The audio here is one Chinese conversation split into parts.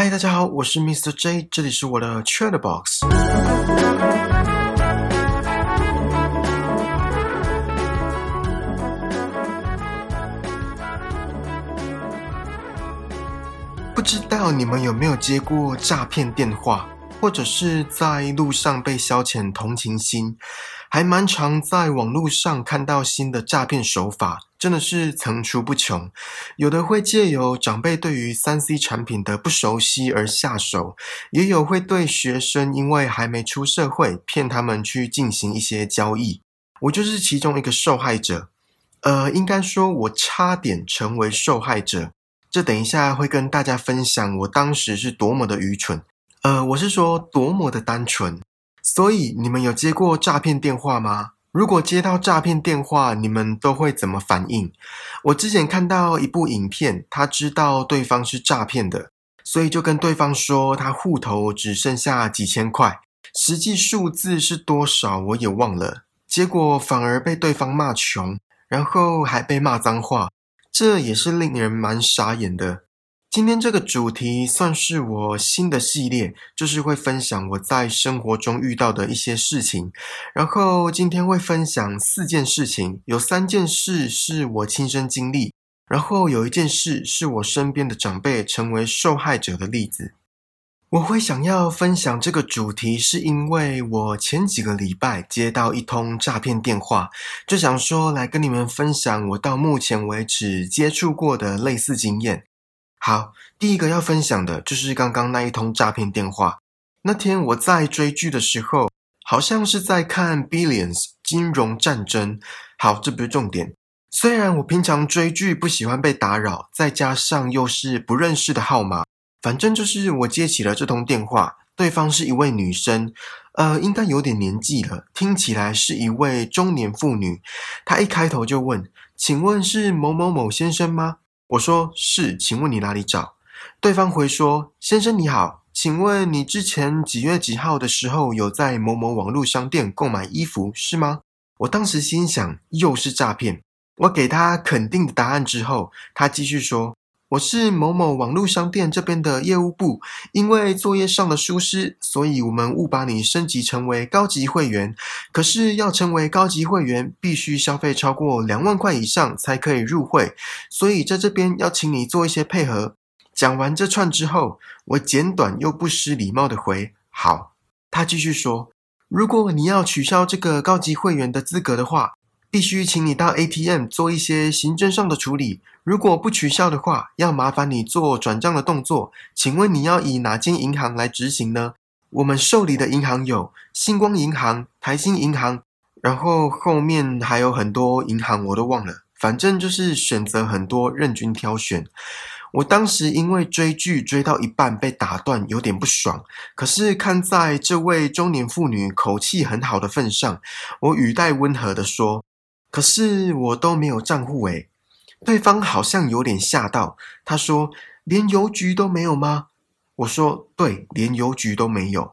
嗨，大家好，我是 Mr. J，这里是我的 Chat Box。不知道你们有没有接过诈骗电话，或者是在路上被消遣同情心，还蛮常在网络上看到新的诈骗手法，真的是层出不穷。有的会借由长辈对于三 C 产品的不熟悉而下手，也有会对学生因为还没出社会骗他们去进行一些交易。我就是其中一个受害者，呃，应该说我差点成为受害者。这等一下会跟大家分享我当时是多么的愚蠢，呃，我是说多么的单纯。所以你们有接过诈骗电话吗？如果接到诈骗电话，你们都会怎么反应？我之前看到一部影片，他知道对方是诈骗的，所以就跟对方说他户头只剩下几千块，实际数字是多少我也忘了。结果反而被对方骂穷，然后还被骂脏话。这也是令人蛮傻眼的。今天这个主题算是我新的系列，就是会分享我在生活中遇到的一些事情。然后今天会分享四件事情，有三件事是我亲身经历，然后有一件事是我身边的长辈成为受害者的例子。我会想要分享这个主题，是因为我前几个礼拜接到一通诈骗电话，就想说来跟你们分享我到目前为止接触过的类似经验。好，第一个要分享的就是刚刚那一通诈骗电话。那天我在追剧的时候，好像是在看《Billions》金融战争。好，这不是重点。虽然我平常追剧不喜欢被打扰，再加上又是不认识的号码。反正就是我接起了这通电话，对方是一位女生，呃，应该有点年纪了，听起来是一位中年妇女。她一开头就问：“请问是某某某先生吗？”我说：“是，请问你哪里找？”对方回说：“先生你好，请问你之前几月几号的时候有在某某网络商店购买衣服是吗？”我当时心想又是诈骗，我给他肯定的答案之后，他继续说。我是某某网络商店这边的业务部，因为作业上的疏失，所以我们误把你升级成为高级会员。可是要成为高级会员，必须消费超过两万块以上才可以入会，所以在这边要请你做一些配合。讲完这串之后，我简短又不失礼貌的回：好。他继续说：如果你要取消这个高级会员的资格的话。必须请你到 ATM 做一些行政上的处理。如果不取消的话，要麻烦你做转账的动作。请问你要以哪间银行来执行呢？我们受理的银行有星光银行、台新银行，然后后面还有很多银行我都忘了。反正就是选择很多，任君挑选。我当时因为追剧追到一半被打断，有点不爽。可是看在这位中年妇女口气很好的份上，我语带温和的说。可是我都没有账户诶，对方好像有点吓到。他说：“连邮局都没有吗？”我说：“对，连邮局都没有。”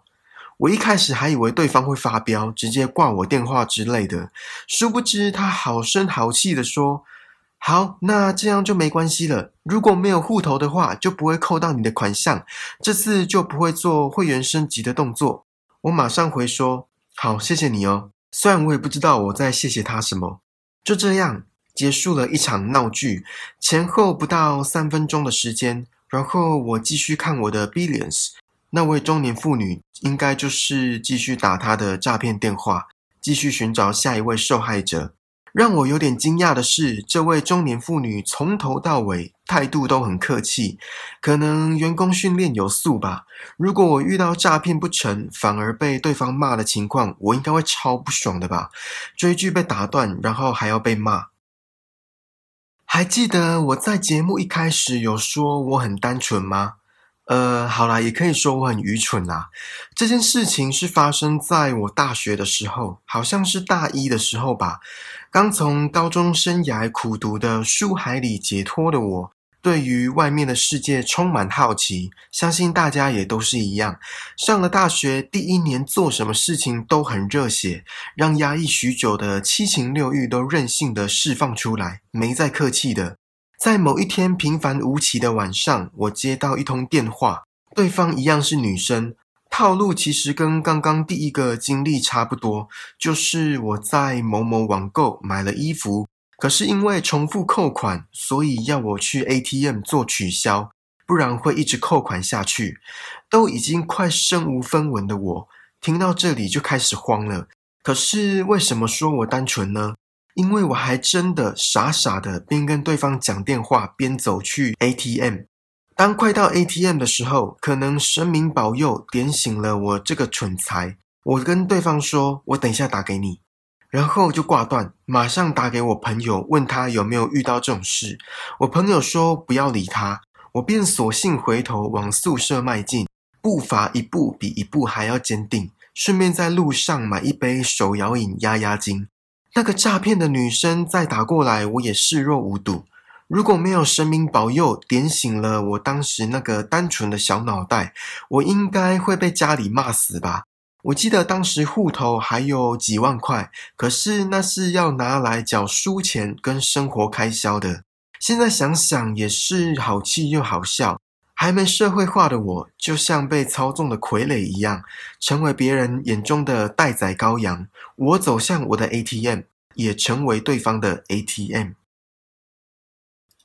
我一开始还以为对方会发飙，直接挂我电话之类的。殊不知他好声好气的说：“好，那这样就没关系了。如果没有户头的话，就不会扣到你的款项，这次就不会做会员升级的动作。”我马上回说：“好，谢谢你哦。”虽然我也不知道我在谢谢他什么。就这样结束了一场闹剧，前后不到三分钟的时间，然后我继续看我的 Billions，那位中年妇女应该就是继续打她的诈骗电话，继续寻找下一位受害者。让我有点惊讶的是，这位中年妇女从头到尾态度都很客气，可能员工训练有素吧。如果我遇到诈骗不成，反而被对方骂的情况，我应该会超不爽的吧？追剧被打断，然后还要被骂。还记得我在节目一开始有说我很单纯吗？呃，好啦，也可以说我很愚蠢啦。这件事情是发生在我大学的时候，好像是大一的时候吧。刚从高中生涯苦读的书海里解脱的我，对于外面的世界充满好奇。相信大家也都是一样。上了大学第一年，做什么事情都很热血，让压抑许久的七情六欲都任性的释放出来，没再客气的。在某一天平凡无奇的晚上，我接到一通电话，对方一样是女生，套路其实跟刚刚第一个经历差不多，就是我在某某网购买了衣服，可是因为重复扣款，所以要我去 ATM 做取消，不然会一直扣款下去。都已经快身无分文的我，听到这里就开始慌了。可是为什么说我单纯呢？因为我还真的傻傻的边跟对方讲电话，边走去 ATM。当快到 ATM 的时候，可能神明保佑点醒了我这个蠢材。我跟对方说：“我等一下打给你。”然后就挂断，马上打给我朋友，问他有没有遇到这种事。我朋友说不要理他，我便索性回头往宿舍迈进，步伐一步比一步还要坚定，顺便在路上买一杯手摇饮压压惊。那个诈骗的女生再打过来，我也视若无睹。如果没有神明保佑，点醒了我当时那个单纯的小脑袋，我应该会被家里骂死吧。我记得当时户头还有几万块，可是那是要拿来缴书钱跟生活开销的。现在想想也是好气又好笑。还没社会化的我，就像被操纵的傀儡一样，成为别人眼中的待宰羔羊。我走向我的 ATM，也成为对方的 ATM。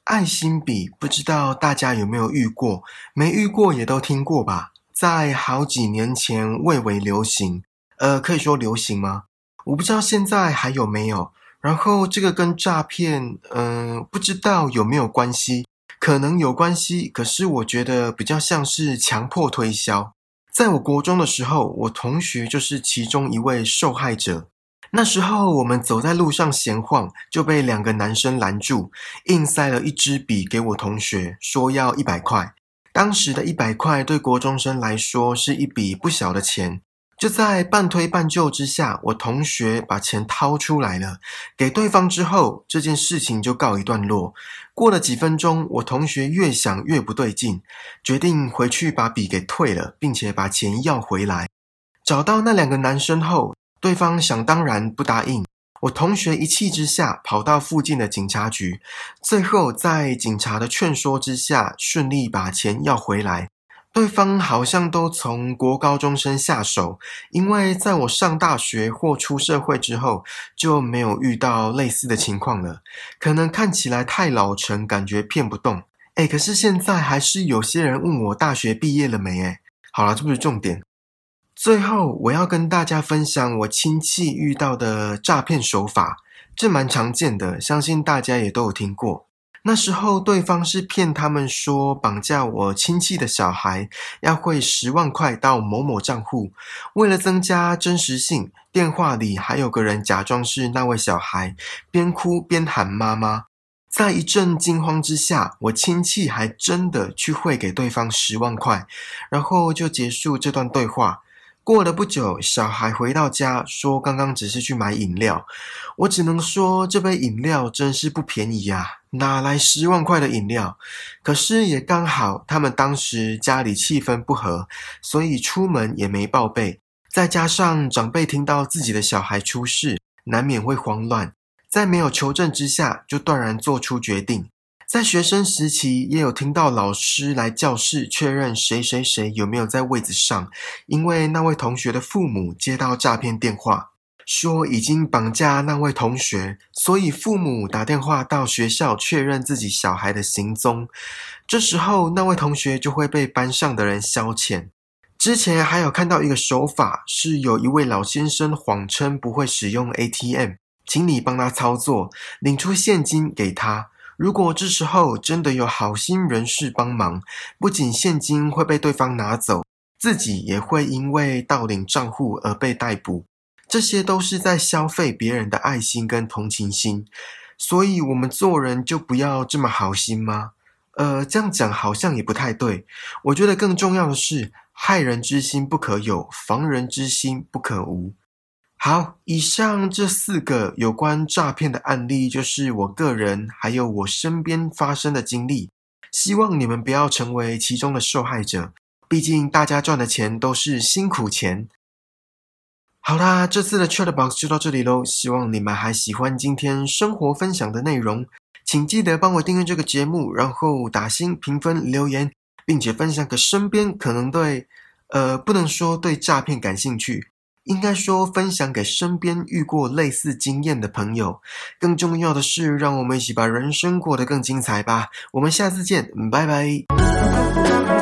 爱心笔不知道大家有没有遇过？没遇过也都听过吧？在好几年前蔚为流行，呃，可以说流行吗？我不知道现在还有没有。然后这个跟诈骗，嗯，不知道有没有关系？可能有关系，可是我觉得比较像是强迫推销。在我国中的时候，我同学就是其中一位受害者。那时候我们走在路上闲晃，就被两个男生拦住，硬塞了一支笔给我同学，说要一百块。当时的一百块对国中生来说是一笔不小的钱。就在半推半就之下，我同学把钱掏出来了，给对方之后，这件事情就告一段落。过了几分钟，我同学越想越不对劲，决定回去把笔给退了，并且把钱要回来。找到那两个男生后。对方想当然不答应，我同学一气之下跑到附近的警察局，最后在警察的劝说之下，顺利把钱要回来。对方好像都从国高中生下手，因为在我上大学或出社会之后，就没有遇到类似的情况了。可能看起来太老成，感觉骗不动。哎，可是现在还是有些人问我大学毕业了没？哎，好了，这不是重点。最后，我要跟大家分享我亲戚遇到的诈骗手法，这蛮常见的，相信大家也都有听过。那时候，对方是骗他们说绑架我亲戚的小孩，要汇十万块到某某账户。为了增加真实性，电话里还有个人假装是那位小孩，边哭边喊妈妈。在一阵惊慌之下，我亲戚还真的去汇给对方十万块，然后就结束这段对话。过了不久，小孩回到家说：“刚刚只是去买饮料。”我只能说，这杯饮料真是不便宜呀，哪来十万块的饮料？可是也刚好，他们当时家里气氛不和，所以出门也没报备。再加上长辈听到自己的小孩出事，难免会慌乱，在没有求证之下，就断然做出决定。在学生时期，也有听到老师来教室确认谁谁谁有没有在位子上，因为那位同学的父母接到诈骗电话，说已经绑架那位同学，所以父母打电话到学校确认自己小孩的行踪。这时候，那位同学就会被班上的人消遣。之前还有看到一个手法，是有一位老先生谎称不会使用 ATM，请你帮他操作，领出现金给他。如果这时候真的有好心人士帮忙，不仅现金会被对方拿走，自己也会因为盗领账户而被逮捕。这些都是在消费别人的爱心跟同情心。所以，我们做人就不要这么好心吗？呃，这样讲好像也不太对。我觉得更重要的是，害人之心不可有，防人之心不可无。好，以上这四个有关诈骗的案例，就是我个人还有我身边发生的经历。希望你们不要成为其中的受害者，毕竟大家赚的钱都是辛苦钱。好啦，这次的 Chat Box 就到这里喽。希望你们还喜欢今天生活分享的内容，请记得帮我订阅这个节目，然后打星评分留言。并且分享给身边可能对，呃，不能说对诈骗感兴趣，应该说分享给身边遇过类似经验的朋友。更重要的是，让我们一起把人生过得更精彩吧。我们下次见，拜拜。